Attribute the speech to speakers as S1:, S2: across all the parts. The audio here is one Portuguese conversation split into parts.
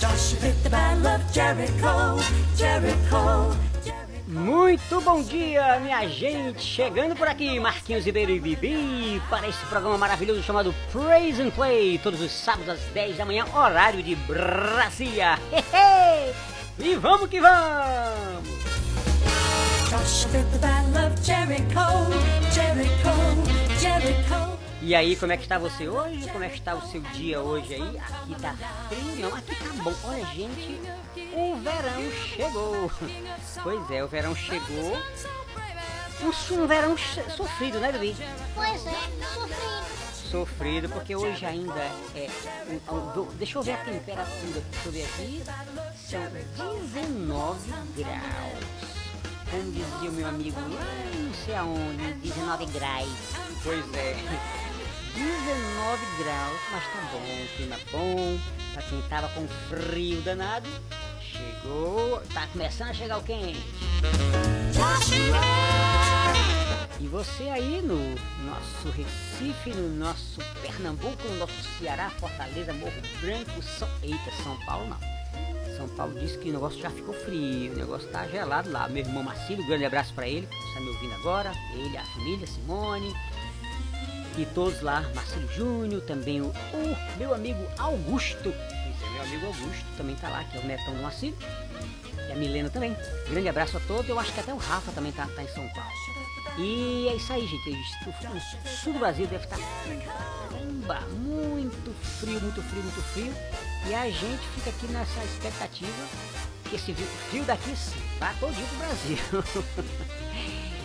S1: Joshua fit the battle of Jericho, Jericho.
S2: Muito bom dia, minha gente! Chegando por aqui, Marquinhos Ribeiro e Bibi, para esse programa maravilhoso chamado Praise and Play, todos os sábados às 10 da manhã, horário de Brasília. E vamos que vamos!
S1: Joshua the battle of Jericho, Jericho, Jericho.
S2: E aí, como é que está você hoje? Como é que está o seu dia hoje aí? Aqui tá frio, não, aqui tá bom. Olha, gente, o verão chegou. Pois é, o verão chegou. Um, um verão sofrido, né, Bibi?
S3: Pois é, sofrido.
S2: Sofrido, porque hoje ainda é. um- um- do- deixa eu ver a temperatura, deixa eu ver aqui. São 19 graus. Como dizia o meu amigo lá não sei aonde, 19 graus. Pois é. 19 graus, mas tá bom, clima bom, pra quem tava com frio danado, chegou, tá começando a chegar o quente. E você aí no nosso Recife, no nosso Pernambuco, no nosso Ceará, Fortaleza, Morro Branco, São... Eita, São Paulo não. São Paulo disse que o negócio já ficou frio, o negócio tá gelado lá. Meu irmão Marcílio, grande abraço pra ele, que está me ouvindo agora, ele, a família, Simone, e todos lá, Marcelo Júnior, também o, o meu amigo Augusto, pois é, meu amigo Augusto também tá lá, que é o netão do Marcelo, e a Milena também. Grande abraço a todos, eu acho que até o Rafa também tá, tá em São Paulo. E é isso aí, gente, o, sul do Brasil deve estar caramba, muito frio, muito frio, muito frio, e a gente fica aqui nessa expectativa que esse frio- frio daqui vá todinho pro Brasil.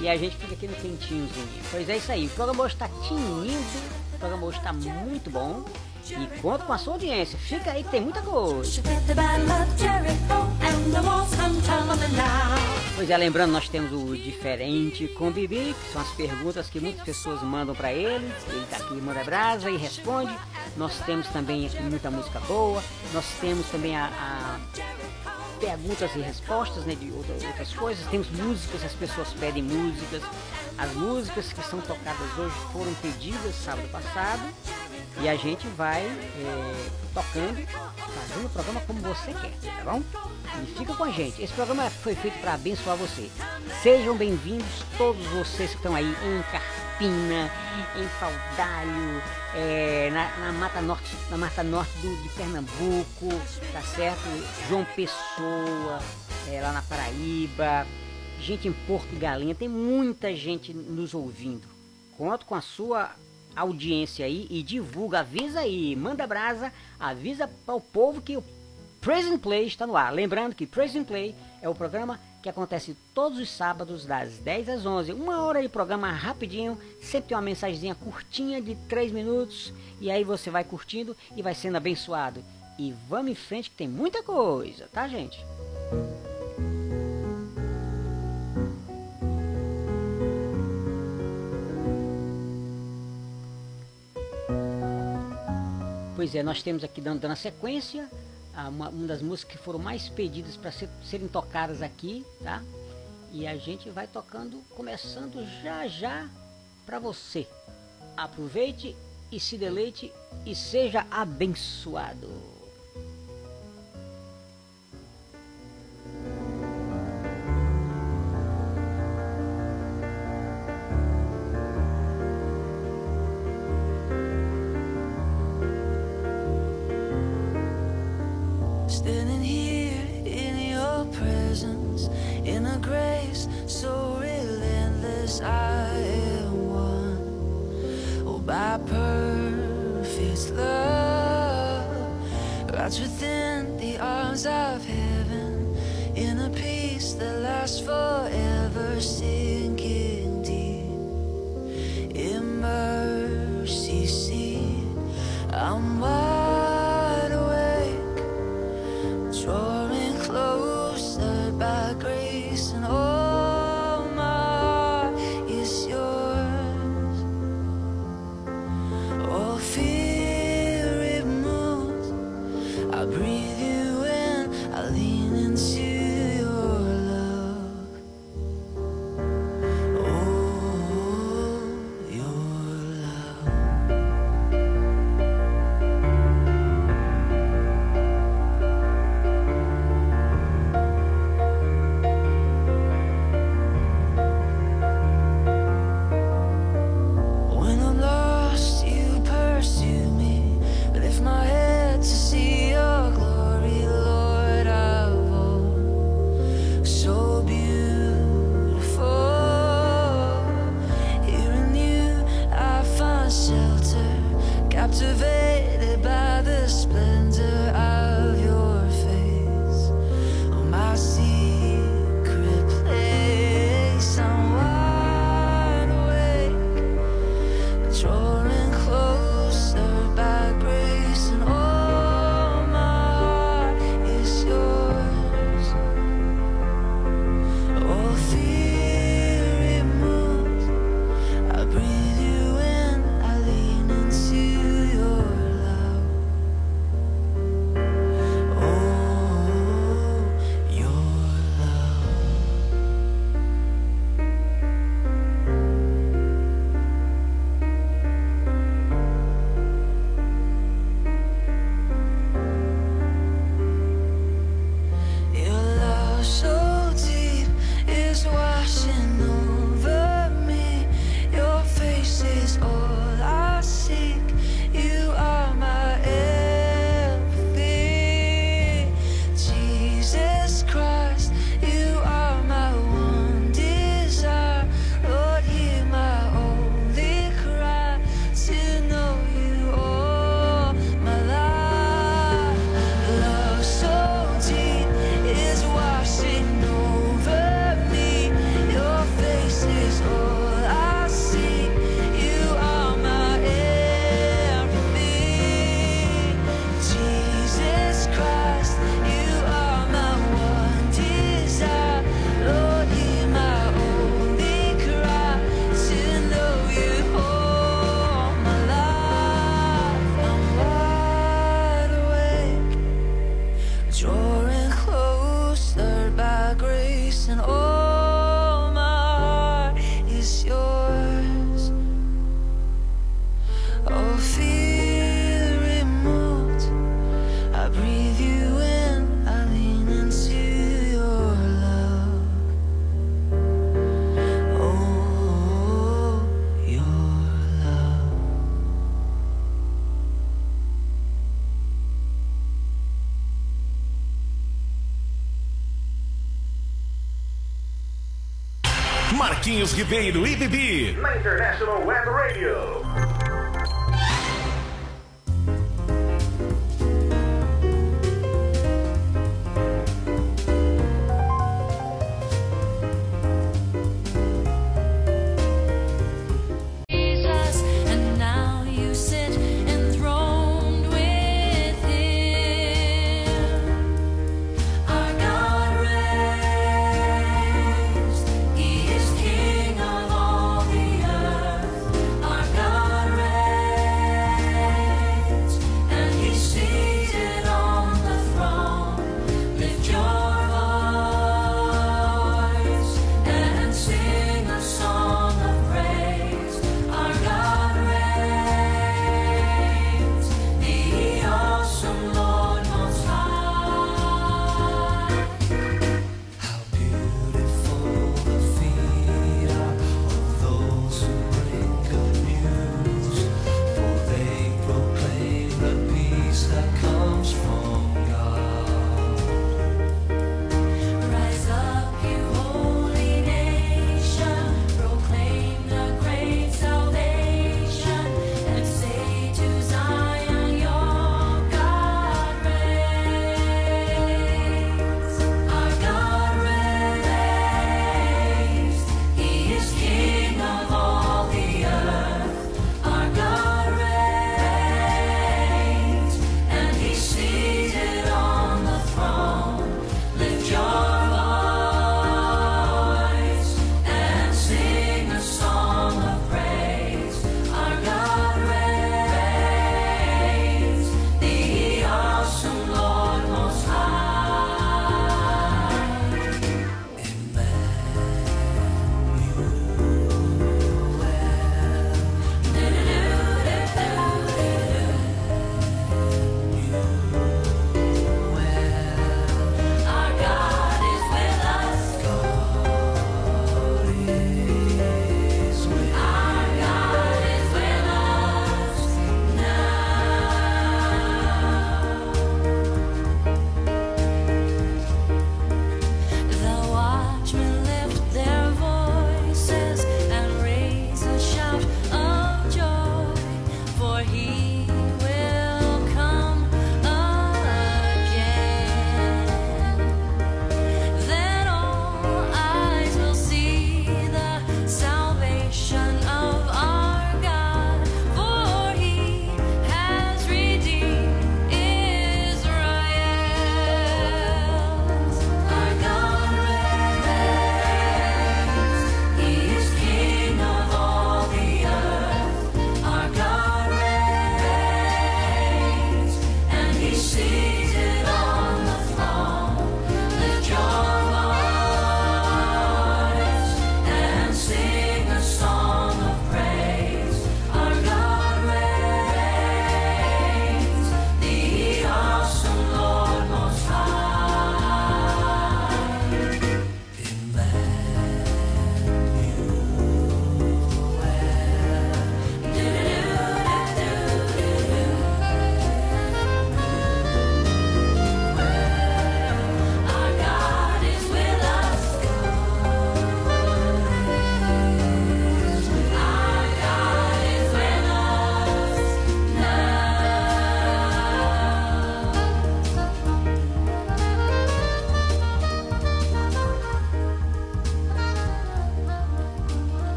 S2: E a gente fica aqui no quentinhozinho. Pois é isso aí. O programa hoje está tinindo. O programa hoje está muito bom. E conta com a sua audiência. Fica aí que tem muita coisa. Pois é, lembrando, nós temos o Diferente com Bibi, que são as perguntas que muitas pessoas mandam para ele. Ele tá aqui, manda brasa e responde. Nós temos também muita música boa. Nós temos também a- a perguntas e respostas, né, de outra- outras coisas. Temos músicas, as pessoas pedem músicas. As músicas que são tocadas hoje foram pedidas sábado passado e a gente vai é, tocando, fazendo o programa como você quer, tá bom? E fica com a gente. Esse programa foi feito para abençoar você. Sejam bem-vindos todos vocês que estão aí em Carpina, em Paudalho, é, na, na Mata Norte, na Mata Norte do, de Pernambuco, tá certo? João Pessoa, é, lá na Paraíba, gente em Porto Galinha, tem muita gente nos ouvindo. Conto com a sua audiência aí e divulga, avisa aí, manda brasa, avisa para o povo que o Praise and Play está no ar. Lembrando que Praise and Play é o programa que acontece todos os sábados das 10 às 11. Uma hora de programa rapidinho, sempre tem uma mensagenzinha curtinha de 3 minutos e aí você vai curtindo e vai sendo abençoado. E vamos em frente que tem muita coisa, tá gente? Pois é, nós temos aqui dando, dando a sequência, uma, uma das músicas que foram mais pedidas para ser, serem tocadas aqui, tá? E a gente vai tocando, começando já já para você. Aproveite e se deleite e seja abençoado.
S4: Marquinhos Ribeiro e Bibi. Na International Web Radio.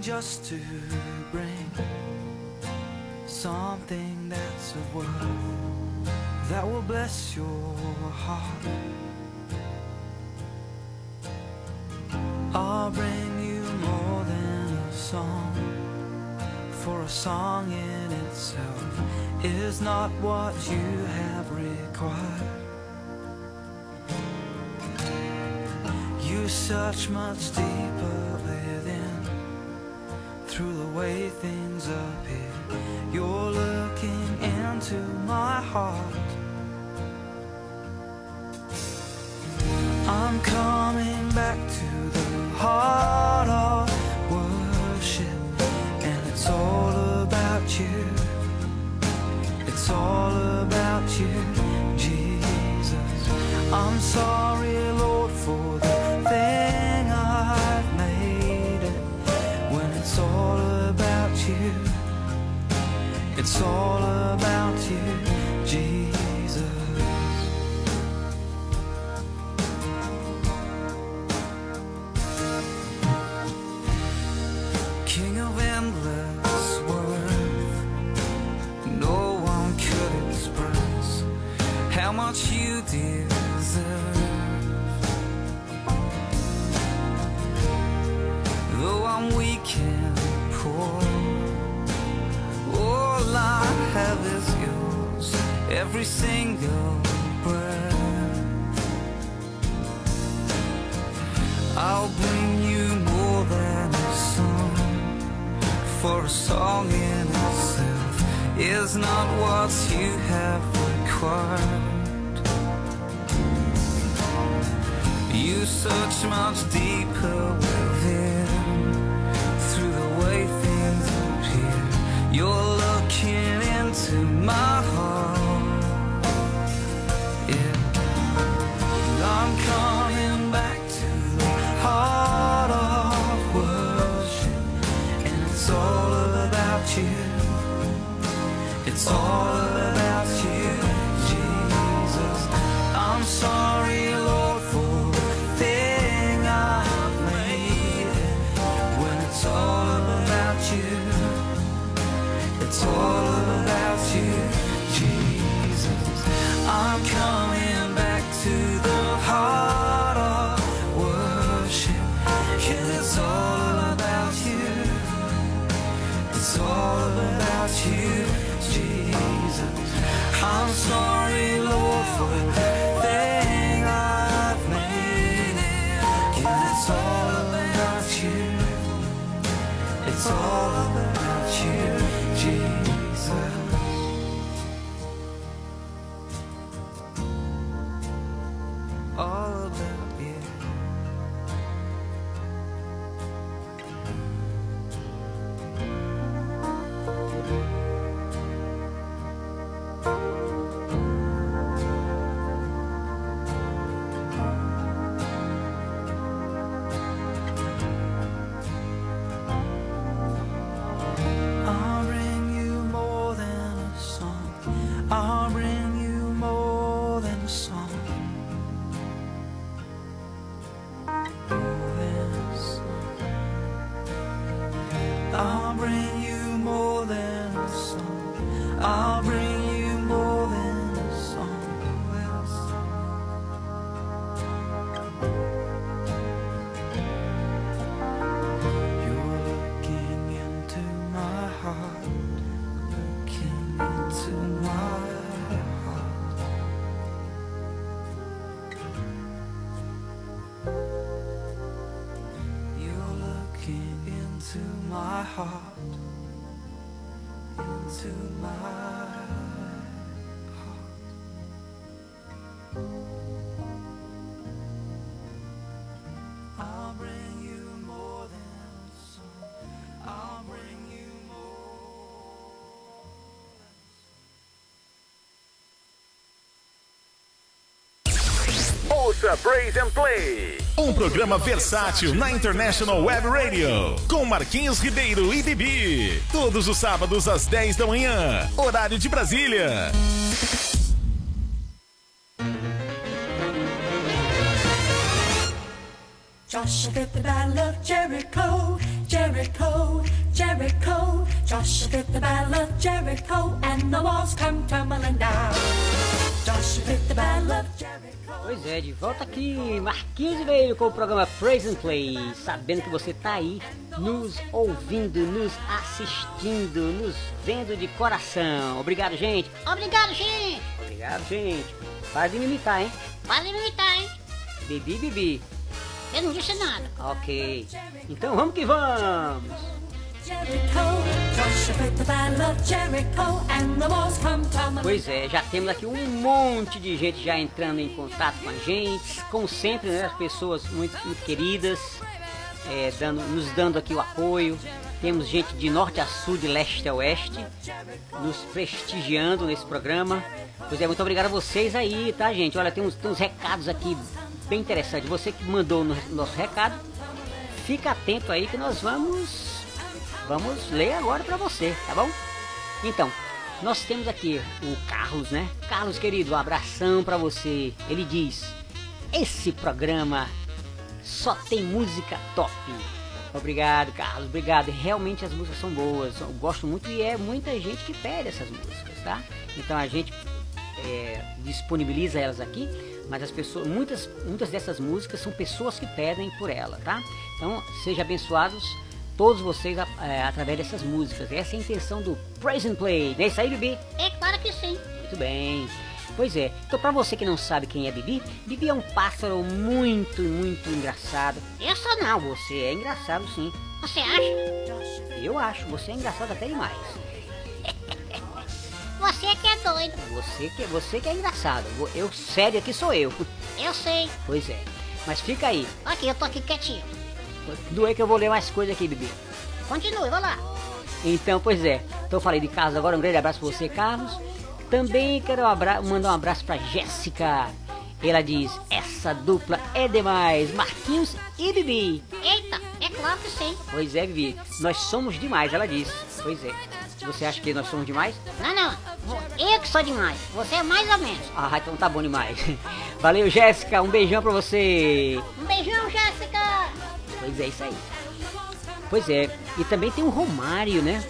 S5: just to bring something that's of worth that will bless your heart. I'll bring you more than a song for a song in itself is not what you have required. You search much deeper way things appear. You're looking into my heart. King of endless worth, no one could express how much you deserve. Though I'm weak and poor, all I have is yours, every single is not what you have required. You search much deeper
S4: Ouça Praise and Play. Um programa versátil na International Web Radio. Com Marquinhos Ribeiro e Bibi. Todos os sábados às 10 da manhã. Horário de Brasília.
S1: Joshua did the battle of Jericho, Jericho, Jericho. Joshua did the battle of Jericho, and the walls come tumbling down.
S2: Pois é, de volta aqui, Marquinhos veio com o programa Praise and Play, sabendo que você tá aí nos ouvindo, nos assistindo, nos vendo de coração. Obrigado, gente.
S3: Obrigado, gente.
S2: Obrigado, gente. De me imitar, hein?
S3: Pode me imitar, hein?
S2: Bibi, bibi.
S3: Eu não disse nada.
S2: Ok. Então vamos que vamos. Pois é, já temos aqui um monte de gente já entrando em contato com a gente. Como sempre, né, as pessoas muito, muito queridas, é, dando, nos dando aqui o apoio. Temos gente de norte a sul, de leste a oeste, nos prestigiando nesse programa. Pois é, muito obrigado a vocês aí, tá, gente? Olha, tem uns, tem uns recados aqui bem interessantes. Você que mandou no nosso recado, fica atento aí que nós vamos vamos ler agora para você, tá bom? Então, nós temos aqui o Carlos, né? Carlos querido, um abração para você. Ele diz: "Esse programa só tem música top". Obrigado, Carlos. Obrigado. Realmente as músicas são boas. Eu gosto muito e é muita gente que pede essas músicas, tá? Então a gente é, disponibiliza elas aqui, mas as pessoas, muitas, muitas dessas músicas são pessoas que pedem por ela, tá? Então sejam abençoados todos vocês é, através dessas músicas. Essa é a intenção do Praise and Play. Não é isso aí, Bibi?
S3: É claro que sim.
S2: Muito bem. Pois é. Então, pra você que não sabe quem é Bibi, Bibi é um pássaro muito, muito engraçado.
S3: Eu sou
S2: Não, você é engraçado sim.
S3: Você acha?
S2: Eu acho, você é engraçado até demais.
S3: Você que é doido.
S2: Você que, você que é engraçado. Eu, sério aqui sou eu.
S3: Eu sei.
S2: Pois é. Mas fica aí.
S3: Aqui, eu tô aqui quietinho.
S2: Doer que eu vou ler mais coisa aqui, Bibi.
S3: Continue, vai lá.
S2: Então, pois é. Então falei de Carlos agora. Um grande abraço pra você, Carlos. Também quero abra mandar um abraço pra Jéssica. Ela diz: Essa dupla é demais. Marquinhos e Bibi.
S3: Eita, é claro que sim.
S2: Pois é, Bibi. Nós somos demais, ela diz. Pois é. Você acha que nós somos demais?
S3: Não, não. Eu que sou demais. Você é mais ou menos.
S2: Ah, então tá bom demais. Valeu, Jéssica. Um beijão pra você.
S3: Um beijão, Jéssica.
S2: É, isso aí. Pois é. E também tem o Romário, né?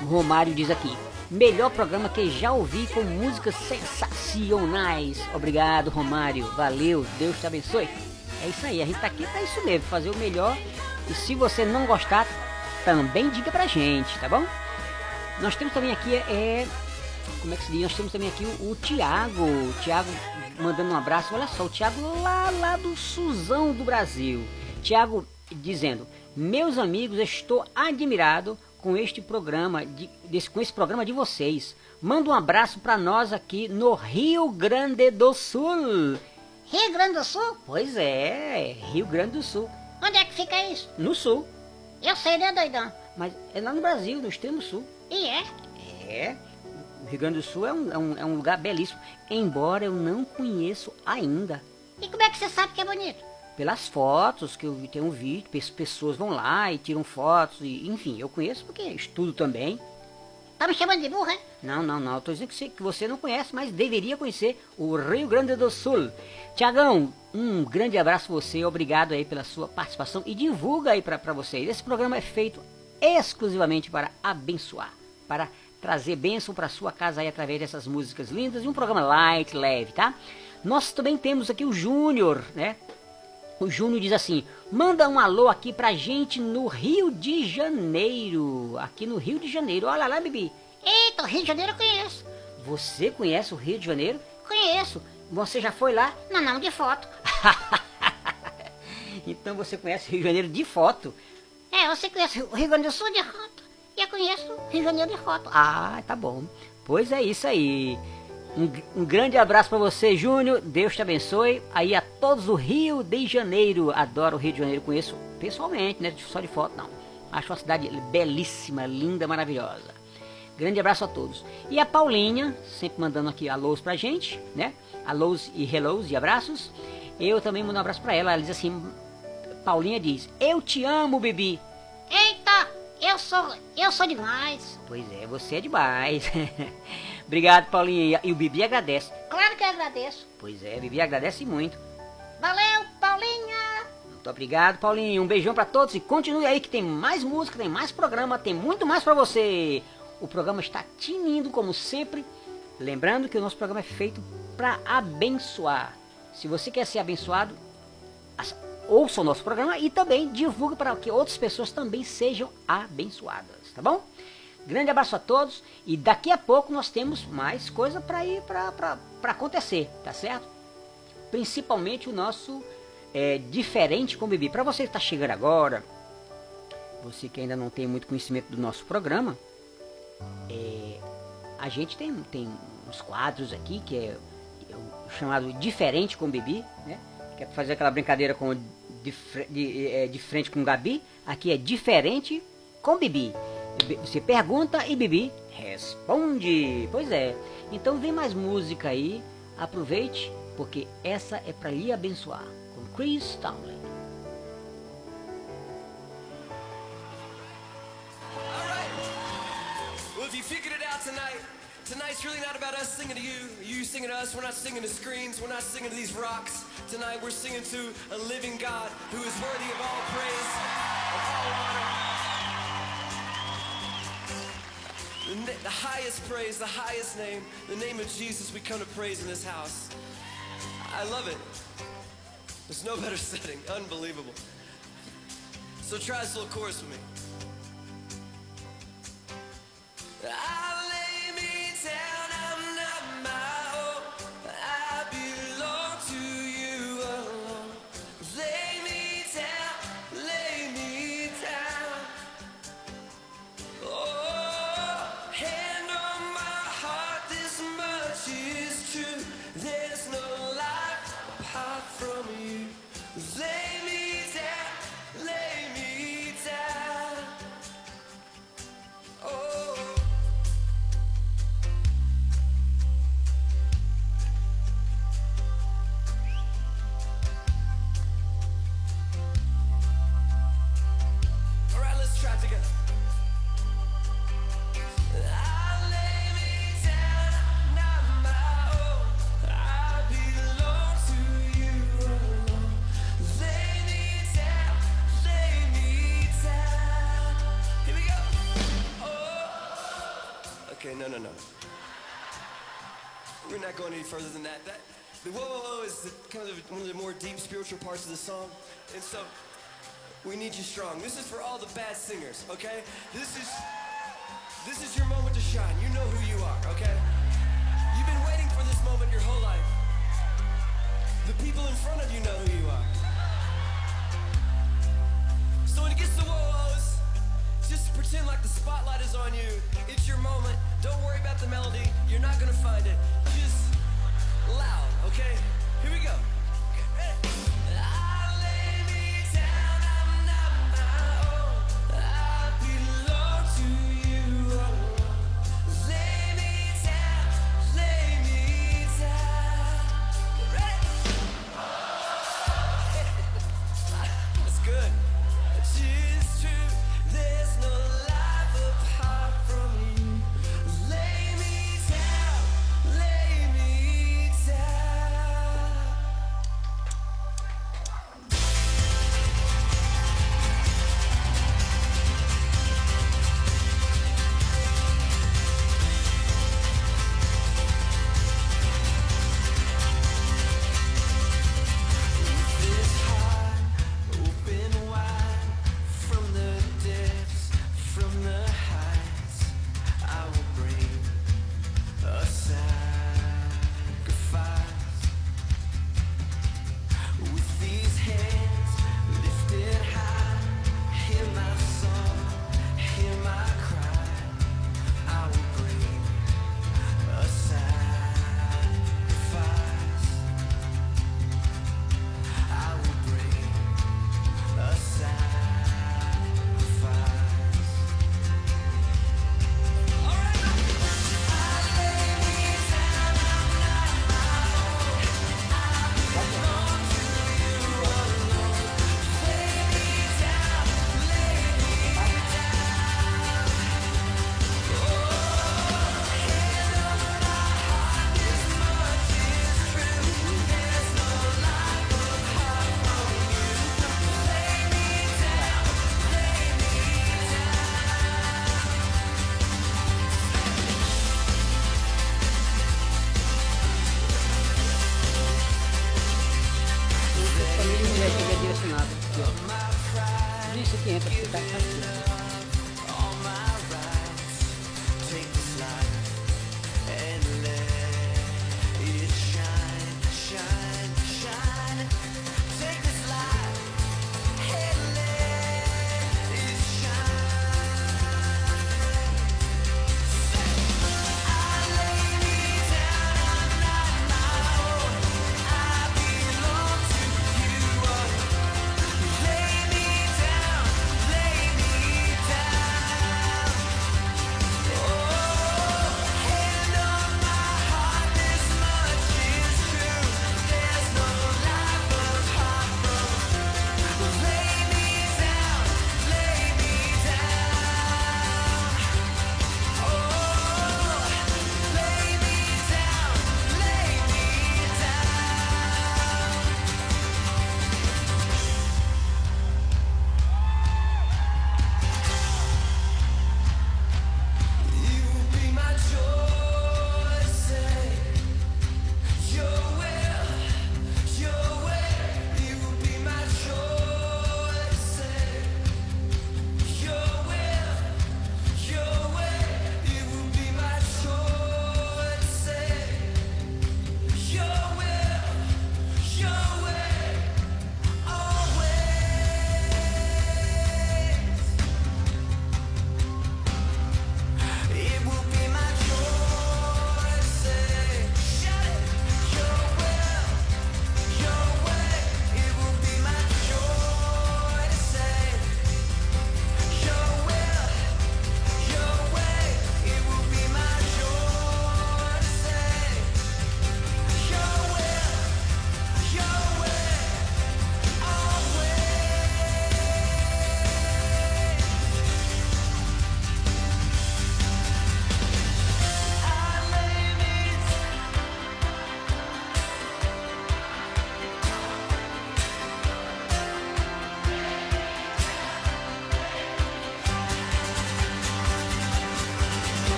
S2: O Romário diz aqui. Melhor programa que já ouvi com músicas sensacionais. Obrigado, Romário. Valeu. Deus te abençoe. É isso aí. A gente tá aqui pra isso mesmo. Fazer o melhor. E se você não gostar, também diga pra gente, tá bom? Nós temos também aqui, é. Como é que se diz? Nós temos também aqui o, o Tiago. O Tiago mandando um abraço. Olha só, o Tiago lá, lá do Suzão do Brasil. Tiago dizendo: Meus amigos, estou admirado com este programa, de, desse, com esse programa de vocês. Manda um abraço para nós aqui no Rio Grande do Sul.
S3: Rio Grande do Sul?
S2: Pois é, Rio Grande do Sul.
S3: Onde é que fica isso?
S2: No Sul.
S3: Eu sei, né, doidão?
S2: Mas é lá no Brasil, no extremo sul.
S3: E é?
S2: É, o Rio Grande do Sul é um, é um, é um lugar belíssimo, embora eu não conheço ainda.
S3: E como é que você sabe que é bonito?
S2: Pelas fotos que eu vi- tenho vídeo, pe- pessoas vão lá e tiram fotos, e, enfim, eu conheço porque estudo também.
S3: Tá me chamando de burra, hein?
S2: Não, não, não, tô dizendo que você, que você não conhece, mas deveria conhecer o Rio Grande do Sul. Tiagão, um grande abraço pra você, obrigado aí pela sua participação e divulga aí pra pra vocês. Esse programa é feito exclusivamente para abençoar, para trazer bênção para sua casa aí através dessas músicas lindas e um programa light, leve, tá? Nós também temos aqui o Júnior, né? O Júnior diz assim: manda um alô aqui pra gente no Rio de Janeiro. Aqui no Rio de Janeiro. Olha lá, Bibi.
S3: Eita, o Rio de Janeiro eu conheço.
S2: Você conhece o Rio de Janeiro?
S3: Conheço.
S2: Você já foi lá?
S3: Não, não, de foto.
S2: Então você conhece o Rio de Janeiro de foto.
S3: É, você conhece o Rio Grande do Sul de foto. E eu conheço o Rio de Janeiro de foto.
S2: Ah, tá bom. Pois é isso aí. Um, um grande abraço pra você, Júnior. Deus te abençoe. Aí a todos do Rio de Janeiro. Adoro o Rio de Janeiro. Conheço pessoalmente, né? Só de foto, não. Acho uma cidade belíssima, linda, maravilhosa. Grande abraço a todos. E a Paulinha, sempre mandando aqui alôs pra gente, né? Alôs e hellos e abraços. Eu também mando um abraço pra ela. Ela diz assim: Paulinha diz: Eu te amo, Bibi.
S3: Eita, eu sou, eu sou demais.
S2: Pois é, você é demais. Obrigado, Paulinha. E o Bibi agradece.
S3: Claro que agradeço.
S2: Pois é, Bibi agradece muito.
S3: Valeu, Paulinha.
S2: Muito obrigado, Paulinho. Um beijão pra todos e continue aí que tem mais música, tem mais programa, tem muito mais pra você. O programa está tinindo como sempre. Lembrando que o nosso programa é feito pra abençoar. Se você quer ser abençoado, ouça o nosso programa e também divulgue para que outras pessoas também sejam abençoadas, tá bom? Grande abraço a todos e daqui a pouco nós temos mais coisa para ir para acontecer, tá certo? Principalmente o nosso é, diferente com o Bibi. Para você que está chegando agora, você que ainda não tem muito conhecimento do nosso programa, é, a gente tem, tem uns quadros aqui que é, é o chamado Diferente com Bibi, né? Que é fazer aquela brincadeira com de, de, é, de frente com Gabi. Aqui é Diferente com Bibi. Você pergunta e Bibi responde. Pois é. Então vem mais música aí. Aproveite, porque essa é para lhe abençoar. Com Chris Townley.
S6: Tonight's really not about us singing to you, you singing to us. We're not singing to screens. We're not singing to these rocks. Tonight, we're singing to a living God who is worthy of all praise, highest praise, the highest name, the name of Jesus we come to praise in this house. I love it. There's no better setting. Unbelievable. So try this little chorus with me. Spiritual parts of the song, and so. We need you strong. This is for all the bad singers, okay? This is this is your moment to shine. You know who you are, okay? You've been waiting for this moment your whole life. The people in front of you know who you are. So when it gets to whoa-who's, just pretend like the spotlight is on you. It's your moment. Don't worry about the melody. You're not gonna find it. Just loud, okay? Dice the entra, que está fácil.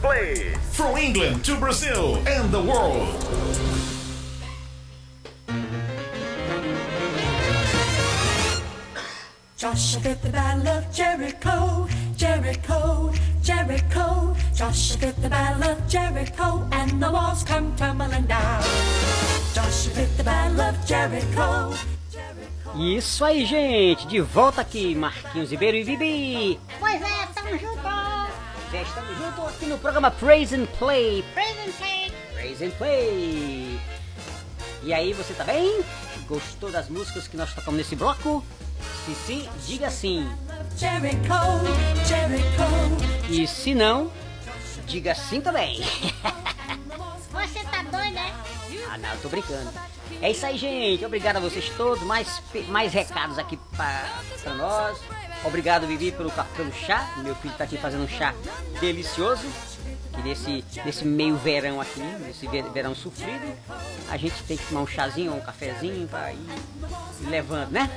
S4: Play. From England to Brazil and the world.
S1: Joshua did the battle of Jericho, Jericho, Jericho. Joshua did the battle of Jericho, and the walls come tumbling down. Joshua did the battle of Jericho.
S2: Isso aí, gente. De volta aqui, Marquinhos Ribeiro e Bibi. Estamos juntos aqui no programa Praise and Play.
S3: Praise and play.
S2: Praise and Play. E aí, você tá bem? Gostou das músicas que nós tocamos nesse bloco? Se sim, diga sim. E se não, diga sim também.
S3: Você tá doido, é?
S2: Ah, não, eu tô brincando. É isso aí, gente. Obrigado a vocês todos. Mais, mais recados aqui pra, pra nós. Obrigado, Vivi, pelo, pelo chá. Meu filho tá aqui fazendo um chá delicioso. Que nesse, nesse meio verão aqui, nesse ve- verão sofrido, a gente tem que tomar um chazinho ou um cafezinho pra ir, ir levando, né?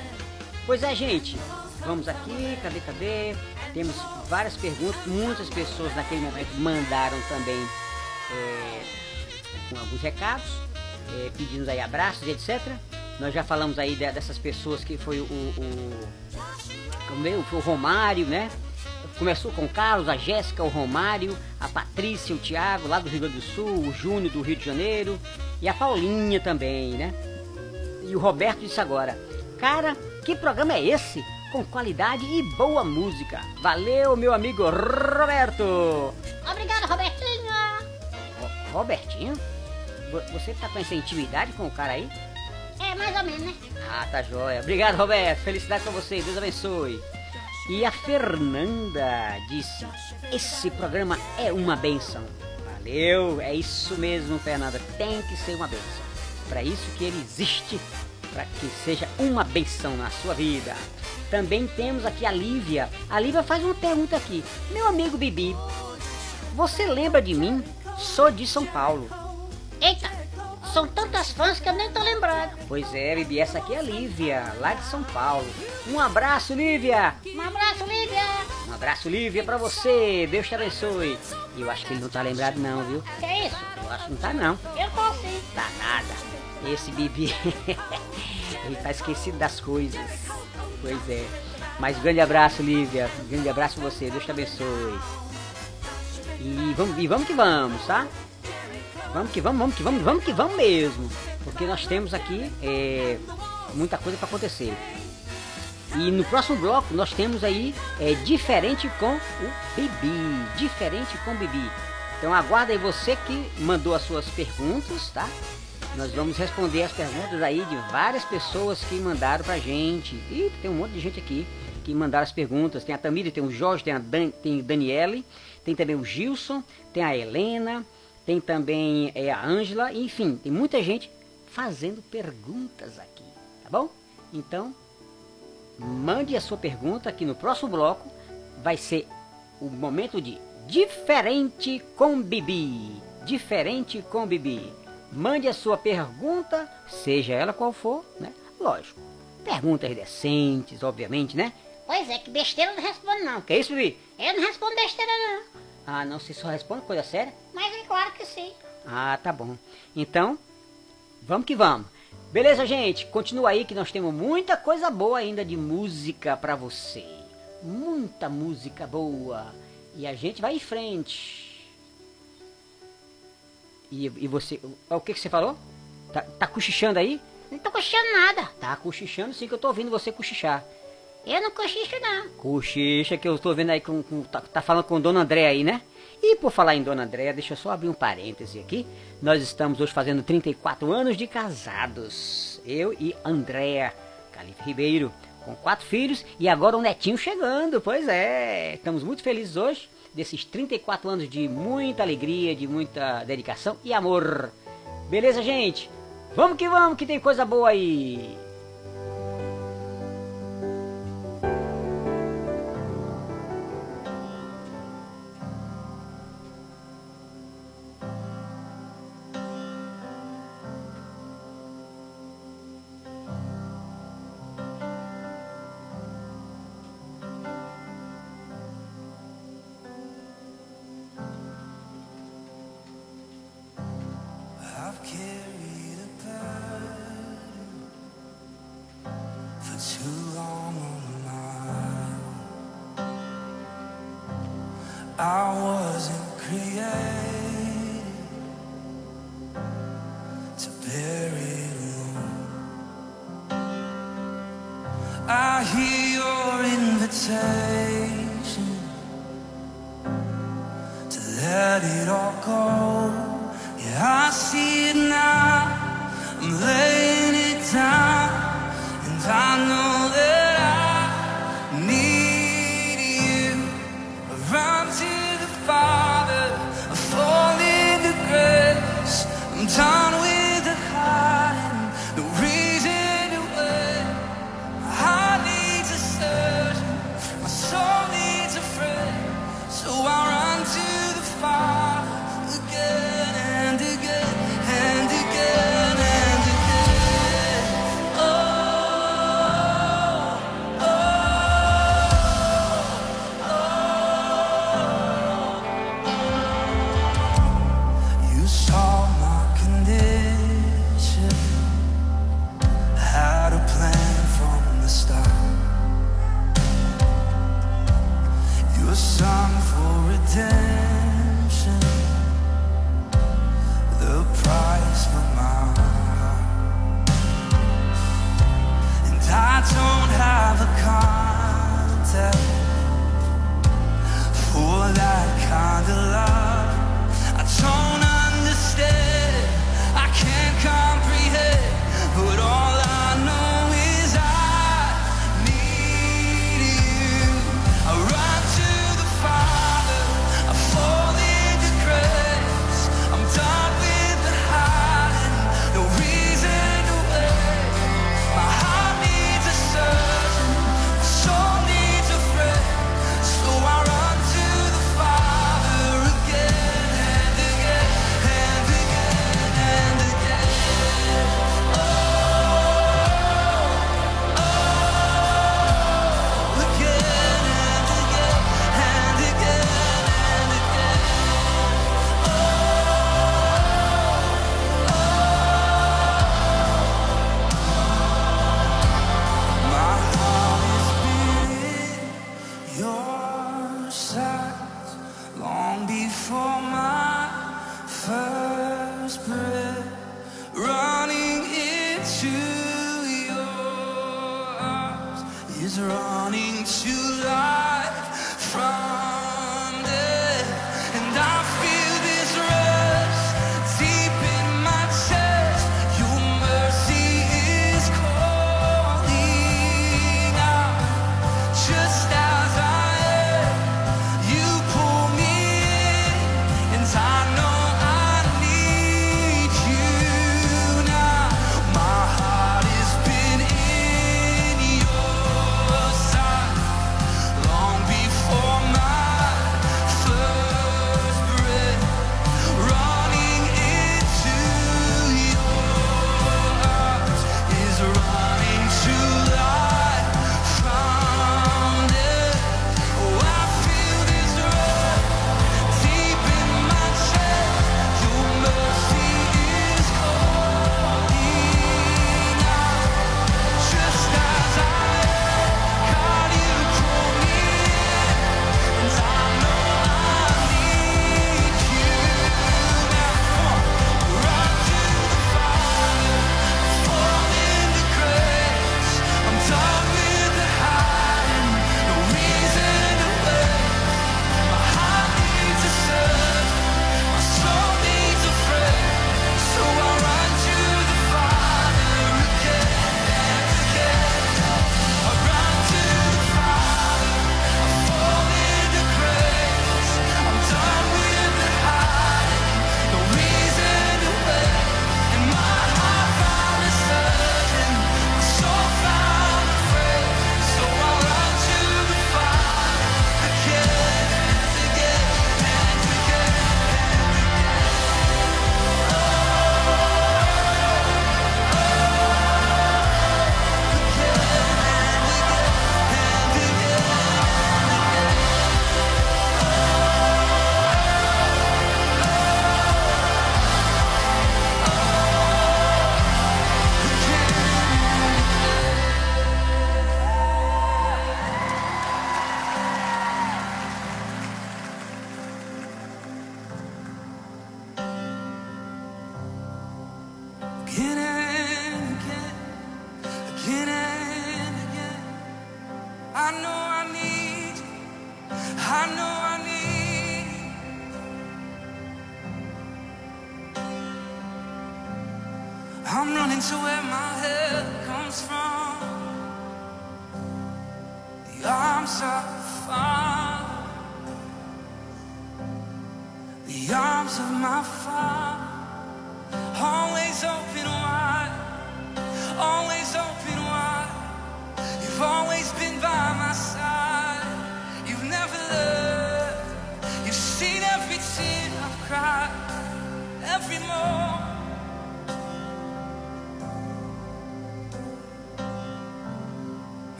S2: Pois é, gente. Vamos aqui, cadê, cadê? Temos várias perguntas. Muitas pessoas naquele momento mandaram também é, com alguns recados, é, pedindo aí abraços etc. Nós já falamos aí de- dessas pessoas que foi o, o, o foi o Romário, né? Começou com o Carlos, a Jéssica, o Romário, a Patrícia, o Thiago, lá do Rio Grande do Sul, o Júnior do Rio de Janeiro e a Paulinha também, né? E o Roberto disse agora: Cara, que programa é esse? Com qualidade e boa música. Valeu, meu amigo Roberto!
S3: Obrigado, Robertinho.
S2: Ro- Robertinho? Vo- Você tá com essa intimidade com o cara aí?
S3: É, mais ou menos, né?
S2: Ah, tá joia. Obrigado, Roberto. Felicidade pra você. Deus abençoe. E a Fernanda disse: Esse programa é uma benção. Valeu. É isso mesmo, Fernanda. Tem que ser uma benção. Para isso que ele existe. Para que seja uma benção na sua vida. Também temos aqui a Lívia. A Lívia faz uma pergunta aqui. Meu amigo Bibi, você lembra de mim? Sou de São Paulo.
S3: Eita, são tantas fãs que eu nem tô lembrando.
S2: Pois é, Bibi, essa aqui é a Lívia, lá de São Paulo. Um abraço, Lívia!
S3: Um abraço, Lívia.
S2: Um abraço, Lívia, pra você. Deus te abençoe. E eu acho que ele não tá lembrado não, viu?
S3: Que é isso?
S2: Eu acho que não tá não.
S3: Eu tô sim.
S2: Tá nada. Esse Bibi, ele tá esquecido das coisas. Pois é. Mas grande abraço, Lívia. Grande abraço pra você. Deus te abençoe. E vamos, e vamos que vamos, tá? Vamos que vamos, vamos que vamos, vamos que vamos mesmo. Porque nós temos aqui é, muita coisa para acontecer. E no próximo bloco nós temos aí é, diferente com o Bibi. Diferente com o Bibi. Então aguarda aí você que mandou as suas perguntas, tá? Nós vamos responder as perguntas aí de várias pessoas que mandaram pra gente. E tem um monte de gente aqui que mandaram as perguntas. Tem a Tamira, tem o Jorge, tem a Dan, tem Daniele, tem também o Gilson, tem a Helena, tem também é, a Ângela, enfim, tem muita gente fazendo perguntas aqui, tá bom? Então, mande a sua pergunta aqui no próximo bloco. Vai ser o momento de Diferente com Bibi. Diferente com Bibi. Mande a sua pergunta, seja ela qual for, né? Lógico. Perguntas decentes, obviamente, né?
S3: Pois é, que besteira eu não respondo não.
S2: Que é isso, Bibi?
S3: Eu não respondo besteira não.
S2: Ah, não, você só responde coisa séria?
S3: Mas é claro que sim.
S2: Ah, tá bom. Então, vamos que vamos. Beleza, gente? Continua aí que nós temos muita coisa boa ainda de música pra você. Muita música boa. E a gente vai em frente. E, e você. O que, que você falou? Tá, tá cochichando aí?
S3: Não tô cochichando nada.
S2: Tá cochichando sim que eu tô ouvindo você cochichar.
S3: Eu não cochicho não.
S2: Cochicha que eu tô vendo aí com. com- tá, tá falando com Dona André aí, né? E por falar em Dona Andréa, deixa eu só abrir um parêntese aqui. Nós estamos hoje fazendo 34 anos de casados. Eu e Andréa Calife Ribeiro, com quatro filhos e agora um netinho chegando. Pois é, estamos muito felizes hoje desses 34 anos de muita alegria, de muita dedicação e amor. Beleza, gente? Vamos que vamos, que tem coisa boa aí.
S5: time. your sight long before my first breath, running into your arms is running to life from.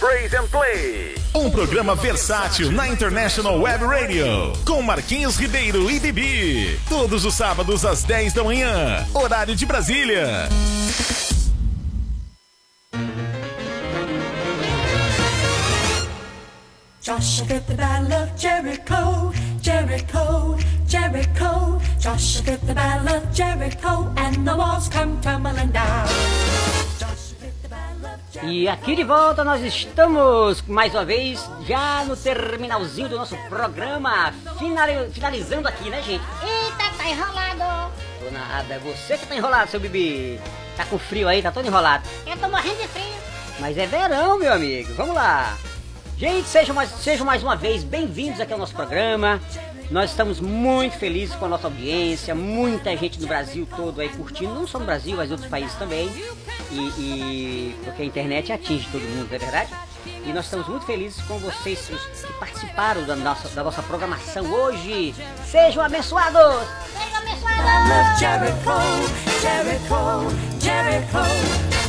S4: Praise and Play. Um programa versátil na International Web Radio. Com Marquinhos Ribeiro e Bibi. Todos os sábados às 10 da manhã. Horário de Brasília.
S1: Joshua fit the battle of Jericho, Jericho, Jericho. Joshua fit the battle of Jericho, and the walls come tumbling down.
S2: E aqui de volta nós estamos mais uma vez já no terminalzinho do nosso programa, finali- finalizando aqui, né, gente?
S3: Eita, tá enrolado.
S2: Tô nada, é você que tá enrolado, seu Bibi. Tá com frio aí, tá todo enrolado.
S3: Eu tô morrendo de frio.
S2: Mas é verão, meu amigo. Vamos lá. Gente, sejam mais, sejam mais uma vez bem-vindos aqui ao nosso programa. Nós estamos muito felizes com a nossa audiência, muita gente do Brasil todo aí curtindo, não só no Brasil, mas em outros países também. E, e- porque a internet atinge todo mundo, não é verdade? E nós estamos muito felizes com vocês os que participaram da nossa, da nossa programação hoje. Sejam abençoados!
S3: Seja
S1: Battle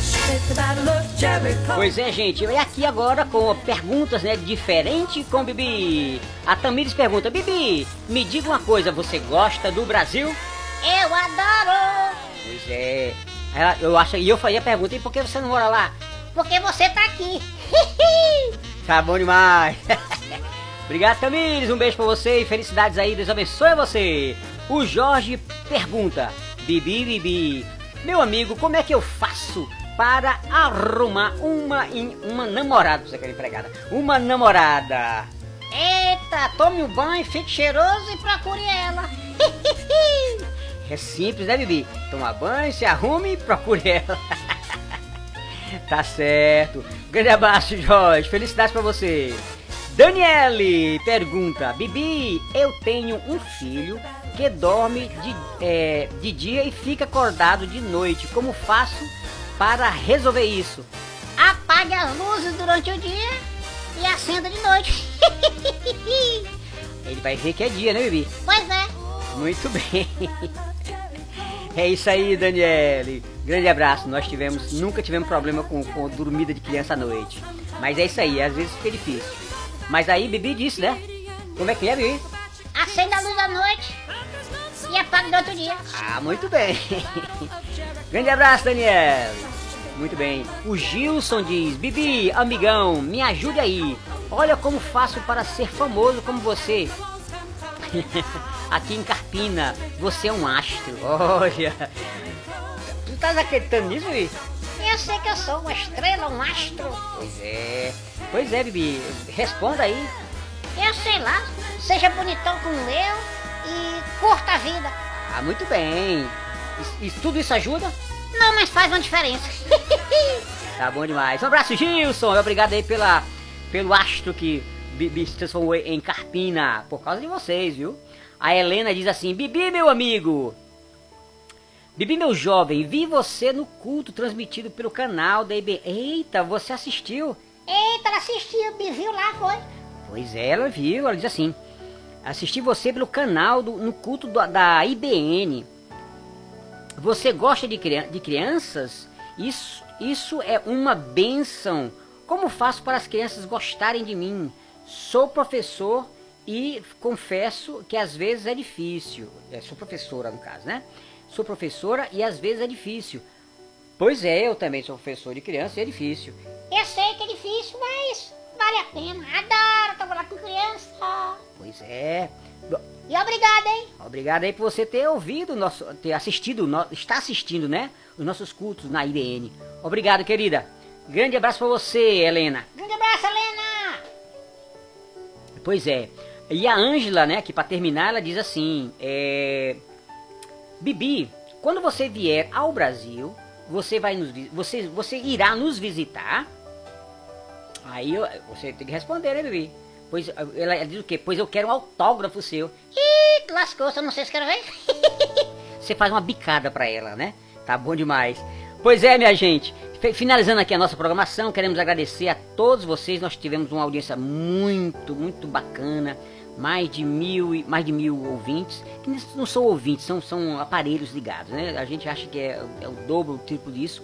S2: Pois é, gente, e aqui agora com perguntas, né, diferente com Bibi. A Tamires pergunta, Bibi, me diga uma coisa, você gosta do Brasil?
S3: Eu adoro.
S2: Pois é. Eu acho, e eu faria a pergunta, e por que você não mora lá?
S3: Porque você tá aqui.
S2: Tá bom demais. Obrigado, Tamires, um beijo pra você e felicidades aí, Deus abençoe você. O Jorge pergunta, Bibi, Bibi, meu amigo, como é que eu faço para arrumar uma, uma namorada, você quer empregada, uma namorada?
S3: Eita, tome um banho, fique cheiroso e procure ela.
S2: É simples, né, Bibi? Toma banho, se arrume e procure ela. tá certo. Grande abraço, Jorge. Felicidades pra você. Daniele pergunta: Bibi, eu tenho um filho que dorme de, é, de dia e fica acordado de noite. Como faço para resolver isso?
S3: Apague as luzes durante o dia e acenda de noite.
S2: Ele vai ver que é dia, né, Bibi?
S3: pois é.
S2: Muito bem. É isso aí, Daniele. Grande abraço. Nós tivemos, nunca tivemos problema com, com dormida de criança à noite. Mas é isso aí, às vezes fica difícil. Mas aí, Bibi disse, né? Como é que é, Bibi?
S3: Acenda a luz à noite e apague no outro dia.
S2: Ah, muito bem. Grande abraço, Daniele. Muito bem. O Gilson diz: Bibi, amigão, me ajude aí. Olha como faço para ser famoso como você. Aqui em Carpina, você é um astro. Olha. Tu tá acreditando nisso, Bibi?
S3: Eu sei que eu sou uma estrela, um astro.
S2: Pois é. Pois é, Bibi. Responda aí.
S3: Eu sei lá, seja bonitão como eu e curta a vida.
S2: Ah, muito bem. E, e tudo isso ajuda?
S3: Não, mas faz uma diferença.
S2: Tá bom demais. Um abraço, Gilson. Obrigado aí pela, pelo astro que Bibi se transformou em Carpina. Por causa de vocês, viu? A Helena diz assim: Bibi, meu amigo. Bibi, meu jovem, vi você no culto transmitido pelo canal da IB. Eita, você assistiu?
S3: Eita, ela assistiu, me viu lá, foi.
S2: Pois é, ela viu, ela diz assim. Assisti você pelo canal do, no culto do- da IBN. Você gosta de, de crianças? Isso, isso é uma benção. Como faço para as crianças gostarem de mim? Sou professor e confesso que às vezes é difícil. É, sou professora, no caso, né? Sou professora e às vezes é difícil. Pois é, eu também sou professor de criança e é difícil.
S3: Eu sei que é difícil, mas vale a pena. Adoro trabalhar com criança.
S2: Pois é.
S3: E obrigada, hein?
S2: Obrigado aí por você ter ouvido, nosso, ter assistido, no- está assistindo, né? Os nossos cultos na IBN. Obrigado, querida. Grande abraço pra você, Helena.
S3: Grande abraço, Helena.
S2: Pois é. E a Ângela, né, que pra terminar, ela diz assim: é... Bibi, quando você vier ao Brasil, você vai nos você, você irá nos visitar? Aí eu- você tem que responder, né, Bibi? Pois ela, ela diz o quê? Pois eu quero um autógrafo seu.
S3: Ih, lascou, você não sei escrever.
S2: Você faz uma bicada pra ela, né? Tá bom demais. Pois é, minha gente. Finalizando aqui a nossa programação, queremos agradecer a todos vocês. Nós tivemos uma audiência muito, muito bacana. Mais de mil, mais de mil ouvintes. Que não são ouvintes, são, são aparelhos ligados, né? A gente acha que é, é o dobro, o triplo disso.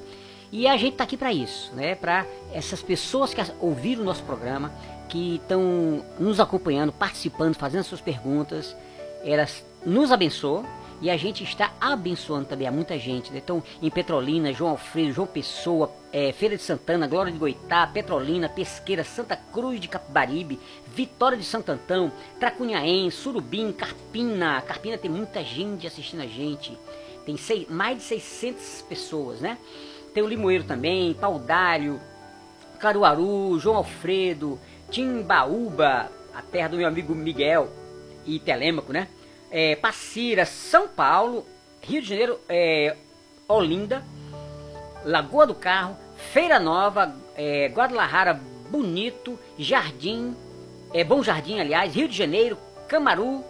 S2: E a gente tá aqui para isso, né? Para essas pessoas que ouviram o nosso programa, que estão nos acompanhando, participando, fazendo suas perguntas, elas nos abençoam e a gente está abençoando também a muita gente. Né? Então, em Petrolina, João Alfredo, João Pessoa, eh, Feira de Santana, Glória de Goitá, Petrolina, Pesqueira, Santa Cruz de Capibaribe, Vitória de Santo Antão, Tracunhaém, Surubim, Carpina. Carpina tem muita gente assistindo a gente. Tem sei- mais de 600 pessoas, né? Tem o Limoeiro também, Paudalho, Caruaru, João Alfredo, Timbaúba, a terra do meu amigo Miguel e Telêmaco, né? É, Passira, São Paulo, Rio de Janeiro, é, Olinda, Lagoa do Carro, Feira Nova, é, Guadalajara, Bonito, Jardim, é, Bom Jardim, aliás, Rio de Janeiro, Camaru,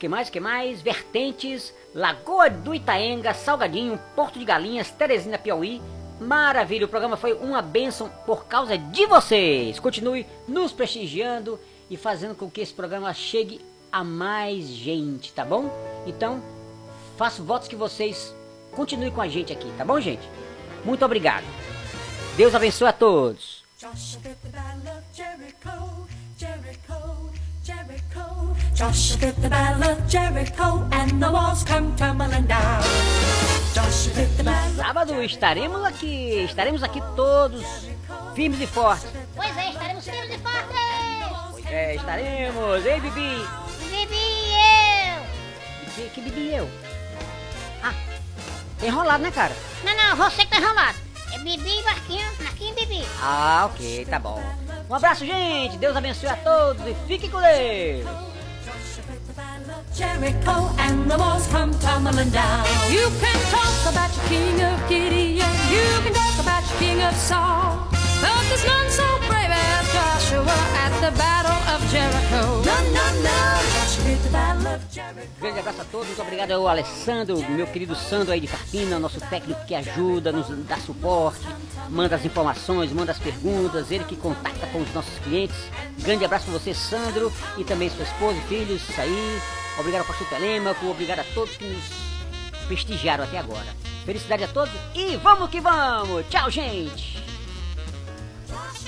S2: que mais, que mais? Vertentes, Lagoa do Itaenga, Salgadinho, Porto de Galinhas, Teresina, Piauí. Maravilha, o programa foi uma bênção por causa de vocês. Continue nos prestigiando e fazendo com que esse programa chegue a mais gente, tá bom? Então, faço votos que vocês continuem com a gente aqui, tá bom, gente? Muito obrigado. Deus abençoe a todos.
S1: Jericho, Jericho, Jericho. Joshua did the battle of Jericho, and the walls come tumbling down.
S2: Sábado estaremos aqui, estaremos aqui todos firmes e fortes.
S3: Pois é, estaremos firmes e fortes.
S2: Pois é, estaremos. Ei, Bibi.
S3: Bibi e eu.
S2: Que, que Bibi eu? Ah, enrolado, né, cara?
S3: Não, não, você que tá enrolado. É Bibi e Marquinhos, Marquinhos e Bibi.
S2: Ah, ok, tá bom. Um abraço, gente. Deus abençoe a todos e fiquem com Deus.
S1: Jericho, and the walls come tumbling down.
S7: You can talk about your king of Gideon. You can talk about your king of Saul. But there's none so brave as Joshua at the battle of Jericho.
S1: No, no, no. Joshua did the battle of Jericho.
S2: Grande abraço a todos, muito obrigado ao Alessandro, meu querido Sandro aí de Carpina, nosso técnico que ajuda, nos dá suporte, manda as informações, manda as perguntas, ele que contacta com os nossos clientes. Grande abraço para você, Sandro, e também sua esposa e filhos, isso aí. Obrigado ao pastor Telêmaco, obrigado a todos que nos prestigiaram até agora. Felicidade a todos e vamos que vamos! Tchau, gente! Plus.